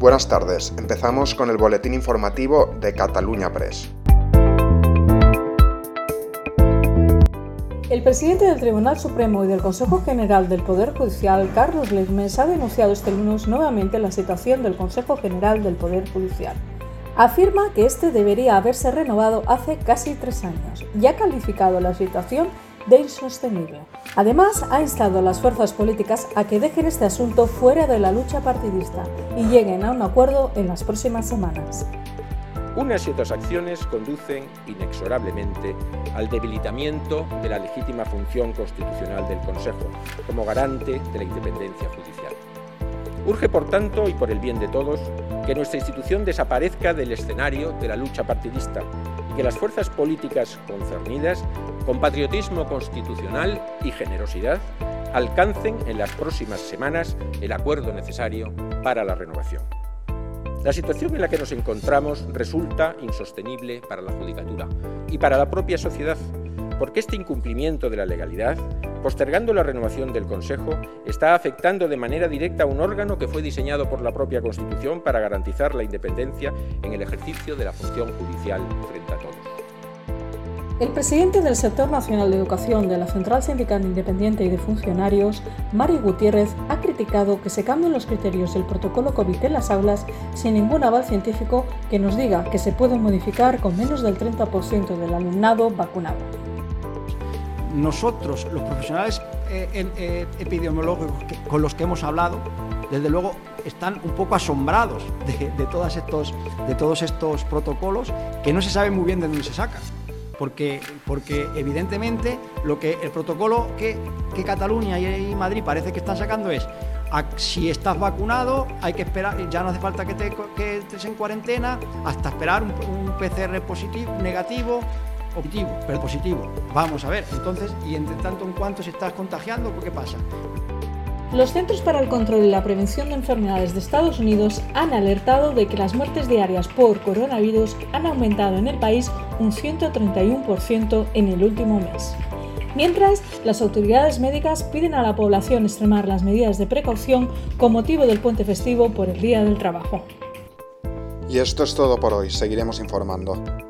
Buenas tardes, empezamos con el boletín informativo de Cataluña Press. El presidente del Tribunal Supremo y del Consejo General del Poder Judicial, Carlos Lesmes, ha denunciado este lunes nuevamente la situación del Consejo General del Poder Judicial. Afirma que este debería haberse renovado hace casi tres años y ha calificado la situación de insostenible. Además, ha instado a las fuerzas políticas a que dejen este asunto fuera de la lucha partidista y lleguen a un acuerdo en las próximas semanas. Unas y otras acciones conducen inexorablemente al debilitamiento de la legítima función constitucional del Consejo como garante de la independencia judicial. Urge, por tanto, y por el bien de todos, que nuestra institución desaparezca del escenario de la lucha partidista que las fuerzas políticas concernidas, con patriotismo constitucional y generosidad, alcancen en las próximas semanas el acuerdo necesario para la renovación. La situación en la que nos encontramos resulta insostenible para la Judicatura y para la propia sociedad, porque este incumplimiento de la legalidad Postergando la renovación del Consejo, está afectando de manera directa a un órgano que fue diseñado por la propia Constitución para garantizar la independencia en el ejercicio de la función judicial frente a todos. El presidente del Sector Nacional de Educación de la Central Sindical Independiente y de Funcionarios, Mario Gutiérrez, ha criticado que se cambien los criterios del protocolo COVID en las aulas sin ningún aval científico que nos diga que se pueden modificar con menos del 30% del alumnado vacunado nosotros, los profesionales eh, eh, epidemiológicos con los que hemos hablado, desde luego están un poco asombrados de, todos estos, protocolos que no se sabe muy bien de dónde se sacan. Porque, porque evidentemente lo que el protocolo que, Cataluña y, Madrid parece que están sacando es si estás vacunado, hay que esperar, ya no hace falta que, te, que estés en cuarentena, hasta esperar un, un PCR positivo, negativo, positivo, pero positivo. Vamos a ver, entonces, y entre tanto en cuanto se está contagiando, ¿qué pasa? Los Centros para el Control y la Prevención de Enfermedades de Estados Unidos han alertado de que las muertes diarias por coronavirus han aumentado en el país un 131% en el último mes. Mientras, las autoridades médicas piden a la población extremar las medidas de precaución con motivo del puente festivo por el Día del Trabajo. Y esto es todo por hoy, seguiremos informando.